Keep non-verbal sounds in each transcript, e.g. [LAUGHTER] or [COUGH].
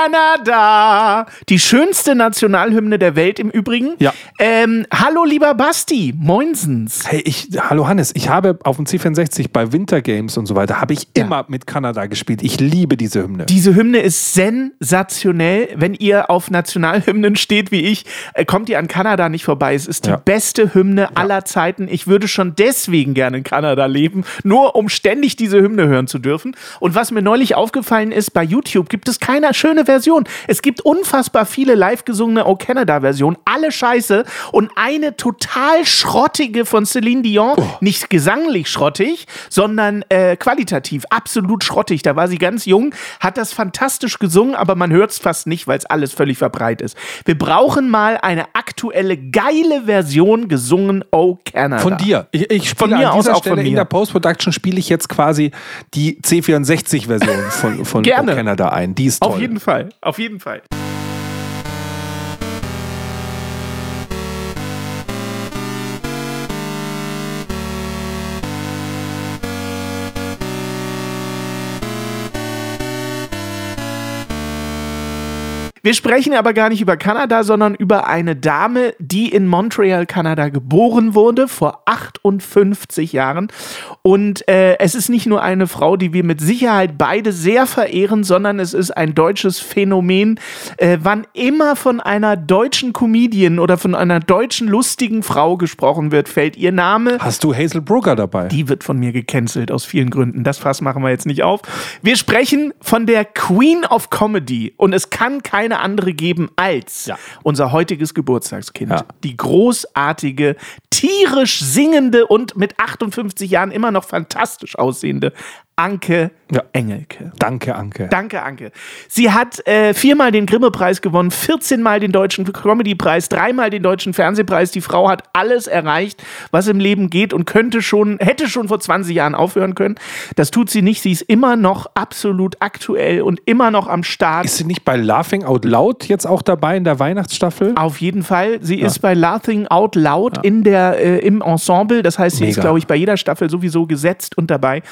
Ghana. Canada! Die schönste Nationalhymne der Welt im Übrigen. Ja. Ähm, hallo, lieber Basti. Moinsens. Hey, ich, hallo Hannes, ich habe auf dem C64 bei Winter Games und so weiter, habe ich Ja. immer mit Kanada gespielt. Ich liebe diese Hymne. Diese Hymne ist sensationell. Wenn ihr auf Nationalhymnen steht wie ich, äh, kommt ihr an Kanada nicht vorbei. Es ist die Ja. beste Hymne aller Zeiten. Ich würde schon deswegen gerne in Kanada leben, nur um ständig diese Hymne hören zu dürfen. Und was mir neulich aufgefallen ist, bei YouTube gibt es keine schöne Version. Es gibt unfassbar viele live gesungene O Canada Versionen, alle scheiße und eine total schrottige von Celine Dion, nicht gesanglich schrottig, sondern äh, qualitativ absolut schrottig. Da war sie ganz jung, hat das fantastisch gesungen, aber man hört es fast nicht, weil es alles völlig verbreitet ist. Wir brauchen mal eine aktuelle geile Version gesungen O Canada. Von dir. Ich, ich spiele Von mir an aus dieser auch von Stelle in mir. der Post-Production spiele ich jetzt quasi die C64-Version von, von [LAUGHS] Gerne. Canada ein. Die ist toll. Auf jeden Fall, auf jeden Fall. Wir sprechen aber gar nicht über Kanada, sondern über eine Dame, die in Montreal, Kanada geboren wurde, vor 58 Jahren. Und äh, es ist nicht nur eine Frau, die wir mit Sicherheit beide sehr verehren, sondern es ist ein deutsches Phänomen. Äh, wann immer von einer deutschen Comedian oder von einer deutschen lustigen Frau gesprochen wird, fällt ihr Name. Hast du Hazel Brugger dabei? Die wird von mir gecancelt aus vielen Gründen. Das Fass machen wir jetzt nicht auf. Wir sprechen von der Queen of Comedy und es kann keine andere geben als Ja. unser heutiges Geburtstagskind. Ja. Die großartige, tierisch singende und mit 58 Jahren immer noch fantastisch aussehende Anke Ja. Engelke. Danke, Anke. Danke, Anke. Sie hat äh, viermal den Grimme-Preis gewonnen, 14 Mal den Deutschen Comedy-Preis, dreimal den Deutschen Fernsehpreis. Die Frau hat alles erreicht, was im Leben geht und könnte schon, hätte schon vor 20 Jahren aufhören können. Das tut sie nicht. Sie ist immer noch absolut aktuell und immer noch am Start. Ist sie nicht bei Laughing Out Loud jetzt auch dabei in der Weihnachtsstaffel? Auf jeden Fall. Sie ist bei Laughing Out Loud in der, äh, im Ensemble. Das heißt, sie ist, Mega. glaube ich, bei jeder Staffel sowieso gesetzt und dabei.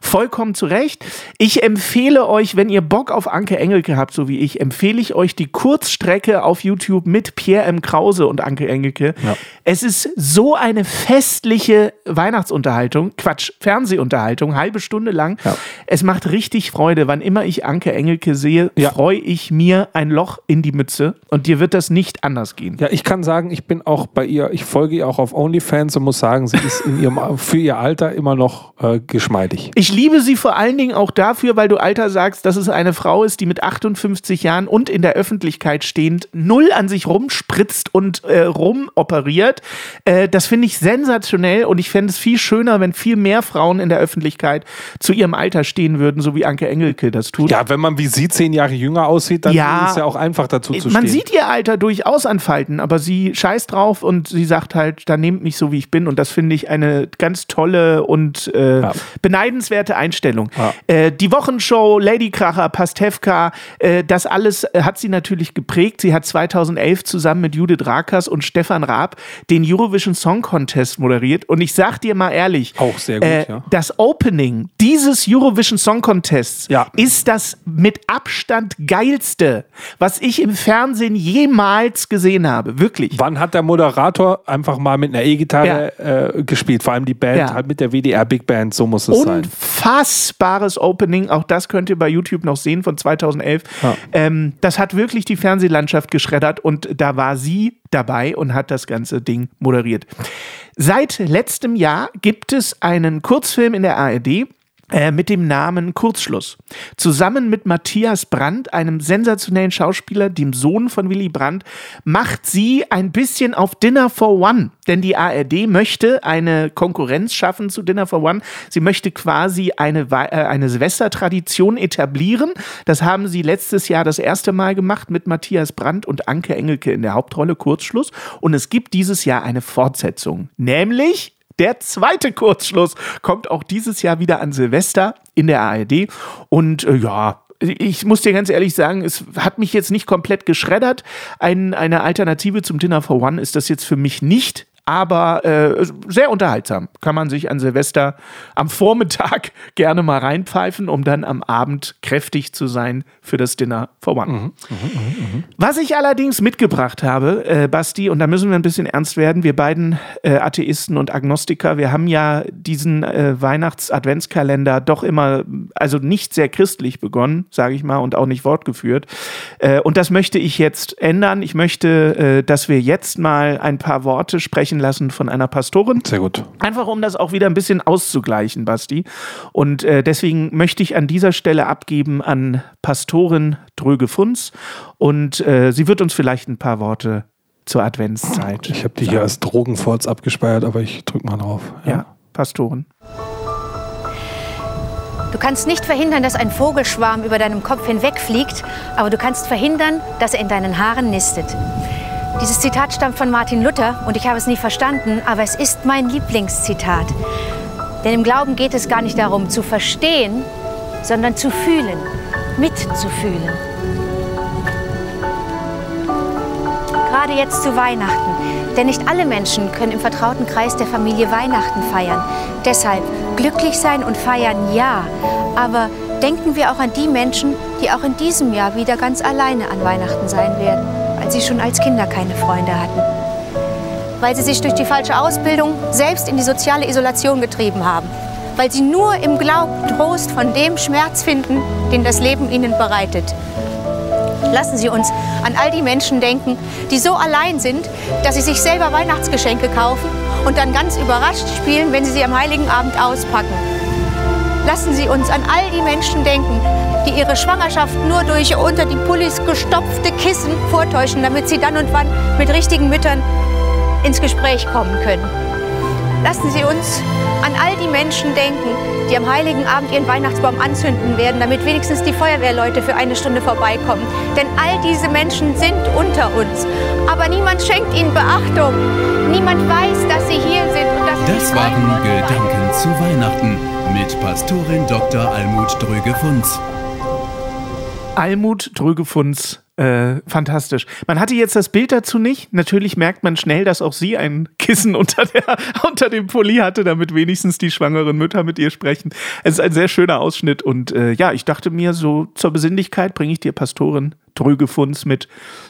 Vollkommen zu Recht. Ich empfehle euch, wenn ihr Bock auf Anke Engelke habt, so wie ich, empfehle ich euch die Kurzstrecke auf YouTube mit Pierre M. Krause und Anke Engelke. Ja. Es ist so eine festliche Weihnachtsunterhaltung, Quatsch, Fernsehunterhaltung, halbe Stunde lang. Ja. Es macht richtig Freude. Wann immer ich Anke Engelke sehe, Ja. freue ich mir ein Loch in die Mütze. Und dir wird das nicht anders gehen. Ja, ich kann sagen, ich bin auch bei ihr, ich folge ihr auch auf OnlyFans und muss sagen, sie ist in ihrem, für ihr Alter immer noch äh, geschmeidig. Ich liebe sie vor allen Dingen auch dafür, weil du Alter sagst, dass es eine Frau ist, die mit 58 Jahren und in der Öffentlichkeit stehend null an sich rumspritzt und äh, rumoperiert. Äh, das finde ich sensationell und ich fände es viel schöner, wenn viel mehr Frauen in der Öffentlichkeit zu ihrem Alter stehen würden, so wie Anke Engelke das tut. Ja, wenn man wie sie zehn Jahre jünger aussieht, dann Ja. ist es ja auch einfach dazu zu Man stehen. sieht ihr Alter durchaus anfalten, aber sie scheißt drauf und sie sagt halt, da nehmt mich so, wie ich bin. Und das finde ich eine ganz tolle und äh, Ja. beneidenswerte Einstellung. Ja. Äh, die Wochenshow, Lady Kracher, Pastewka, äh, das alles äh, hat sie natürlich geprägt. Sie hat 2011 zusammen mit Judith Rakers und Stefan Raab den Eurovision Song Contest moderiert. Und ich sag dir mal ehrlich, Auch sehr gut, äh, ja. das Opening dieses Eurovision Song Contests Ja. ist das mit Abstand geilste, was ich im Fernsehen jemals gesehen habe. Wirklich. Wann hat der Moderator einfach mal mit einer E-Gitarre äh, gespielt? Vor allem die Band Ja. halt mit der WDR Big Band, so muss es sein. Unfassbares Opening, auch das könnt ihr bei YouTube noch sehen von 2011. Ja. Ähm, das hat wirklich die Fernsehlandschaft geschreddert und da war sie dabei und hat das ganze Ding moderiert. Seit letztem Jahr gibt es einen Kurzfilm in der ARD äh, mit dem Namen Kurzschluss. Zusammen mit Matthias Brandt, einem sensationellen Schauspieler, dem Sohn von Willy Brandt, macht sie ein bisschen auf Dinner for One. Denn die ARD möchte eine Konkurrenz schaffen zu Dinner for One. Sie möchte quasi eine, äh, eine Silvestertradition etablieren. Das haben sie letztes Jahr das erste Mal gemacht mit Matthias Brandt und Anke Engelke in der Hauptrolle Kurzschluss. Und es gibt dieses Jahr eine Fortsetzung. Nämlich der zweite Kurzschluss kommt auch dieses Jahr wieder an Silvester in der ARD. Und äh, ja, ich muss dir ganz ehrlich sagen, es hat mich jetzt nicht komplett geschreddert. Ein, eine Alternative zum Dinner for One ist das jetzt für mich nicht. Aber äh, sehr unterhaltsam. Kann man sich an Silvester am Vormittag [LAUGHS] gerne mal reinpfeifen, um dann am Abend kräftig zu sein für das Dinner for One. Was ich allerdings mitgebracht habe, äh, Basti, und da müssen wir ein bisschen ernst werden, wir beiden äh, Atheisten und Agnostiker, wir haben ja diesen äh, Weihnachts-Adventskalender doch immer, also nicht sehr christlich begonnen, sage ich mal, und auch nicht fortgeführt. Äh, und das möchte ich jetzt ändern. Ich möchte, äh, dass wir jetzt mal ein paar Worte sprechen lassen von einer Pastorin. Sehr gut. Einfach um das auch wieder ein bisschen auszugleichen, Basti. Und äh, deswegen möchte ich an dieser Stelle abgeben an Pastorin Dröge Funz. Und äh, sie wird uns vielleicht ein paar Worte zur Adventszeit. Ich habe die hier als Drogenforts abgespeichert, aber ich drück mal drauf. Ja, Pastorin. Du kannst nicht verhindern, dass ein Vogelschwarm über deinem Kopf hinwegfliegt, aber du kannst verhindern, dass er in deinen Haaren nistet. Dieses Zitat stammt von Martin Luther und ich habe es nie verstanden, aber es ist mein Lieblingszitat. Denn im Glauben geht es gar nicht darum zu verstehen, sondern zu fühlen, mitzufühlen. Gerade jetzt zu Weihnachten. Denn nicht alle Menschen können im vertrauten Kreis der Familie Weihnachten feiern. Deshalb glücklich sein und feiern ja. Aber denken wir auch an die Menschen, die auch in diesem Jahr wieder ganz alleine an Weihnachten sein werden, weil sie schon als Kinder keine Freunde hatten. Weil sie sich durch die falsche Ausbildung selbst in die soziale Isolation getrieben haben. Weil sie nur im Glauben Trost von dem Schmerz finden, den das Leben ihnen bereitet. Lassen Sie uns an all die Menschen denken, die so allein sind, dass sie sich selber Weihnachtsgeschenke kaufen und dann ganz überrascht spielen, wenn sie sie am Heiligen Abend auspacken. Lassen Sie uns an all die Menschen denken, die ihre Schwangerschaft nur durch unter die Pullis gestopfte Kissen vortäuschen, damit sie dann und wann mit richtigen Müttern ins Gespräch kommen können. Lassen Sie uns an all die Menschen denken, die am Heiligen Abend ihren Weihnachtsbaum anzünden werden, damit wenigstens die Feuerwehrleute für eine Stunde vorbeikommen. Denn all diese Menschen sind unter uns. Aber niemand schenkt ihnen Beachtung. Niemand weiß, dass sie hier sind. Das waren. Gedanken zu Weihnachten mit Pastorin Dr. Almut Dröge-Funz. Almut Drögefunz. Äh, fantastisch. Man hatte jetzt das Bild dazu nicht. Natürlich merkt man schnell, dass auch sie ein Kissen unter, der, [LAUGHS] unter dem Pulli hatte, damit wenigstens die schwangeren Mütter mit ihr sprechen. Es ist ein sehr schöner Ausschnitt und äh, ja, ich dachte mir, so zur Besinnlichkeit bringe ich dir Pastorin Drögefunz mit.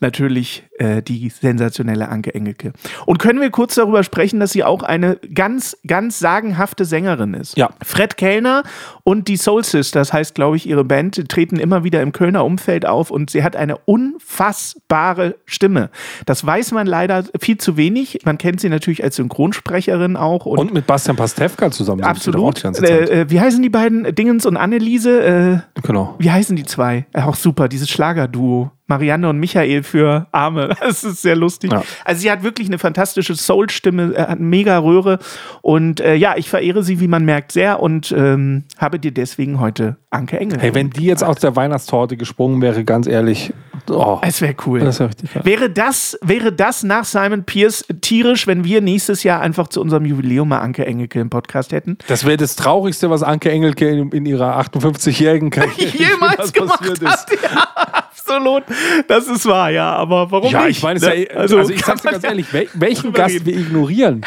Natürlich äh, die sensationelle Anke Engelke. Und können wir kurz darüber sprechen, dass sie auch eine ganz, ganz sagenhafte Sängerin ist? Ja. Fred Kellner und die Soul Sisters heißt, glaube ich, ihre Band, treten immer wieder im Kölner Umfeld auf und sie hat eine unfassbare Stimme. Das weiß man leider viel zu wenig. Man kennt sie natürlich als Synchronsprecherin auch. Und, Und mit Bastian Pastewka zusammen. absolut. Äh, äh, wie heißen die beiden? Dingens und Anneliese? Äh, genau. wie heißen die zwei? Auch super, dieses Schlagerduo. Marianne und Michael für Arme. [LAUGHS] Das ist sehr lustig. Ja. Also sie hat wirklich eine fantastische Soul-Stimme, äh, hat eine mega Röhre. Und äh, ja, ich verehre sie, wie man merkt, sehr und ähm, habe dir deswegen heute Anke Engel. Hey, wenn die jetzt aus der Weihnachtstorte gesprungen wäre, ganz ehrlich, oh, es wäre cool. das richtig geil. Wäre das, wäre das nach Simon Pierce tierisch, wenn wir nächstes Jahr einfach zu unserem Jubiläum mal Anke Engelke im Podcast hätten? Das wäre das Traurigste, was Anke Engelke in, in ihrer 58-jährigen [LAUGHS] Karriere Jemals gemacht hat. Ja, absolut. Das ist wahr, ja. Aber warum Ja, nicht? ich meine, ist ne? ja, also, ich kann sag's dir ganz ehrlich, wel welchen Gast reden. wir ignorieren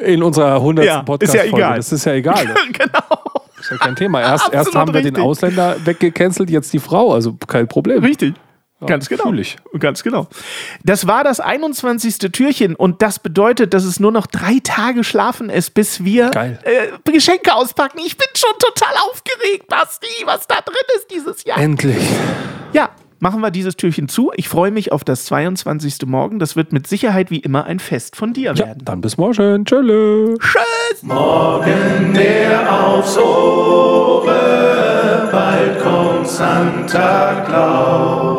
in unserer 100. Ja, ist podcast ja egal. Das ist ja egal. [LAUGHS] Das genau. ist ja kein Thema. Erst, erst haben wir den richtig. Ausländer weggecancelt, jetzt die Frau. Also kein Problem. Richtig. Ganz genau. fühl ich. Ganz genau. Das war das 21. Türchen und das bedeutet, dass es nur noch drei Tage schlafen ist, bis wir. Äh, Geschenke auspacken. Ich bin schon total aufgeregt, Basti, was da drin ist dieses Jahr. Endlich. Ja, machen wir dieses Türchen zu. Ich freue mich auf das 22. Morgen. Das wird mit Sicherheit wie immer ein Fest von dir Ja, werden. dann bis morgen. Tschüss. Morgen der aufs Ohre, bald kommt Santa Claus.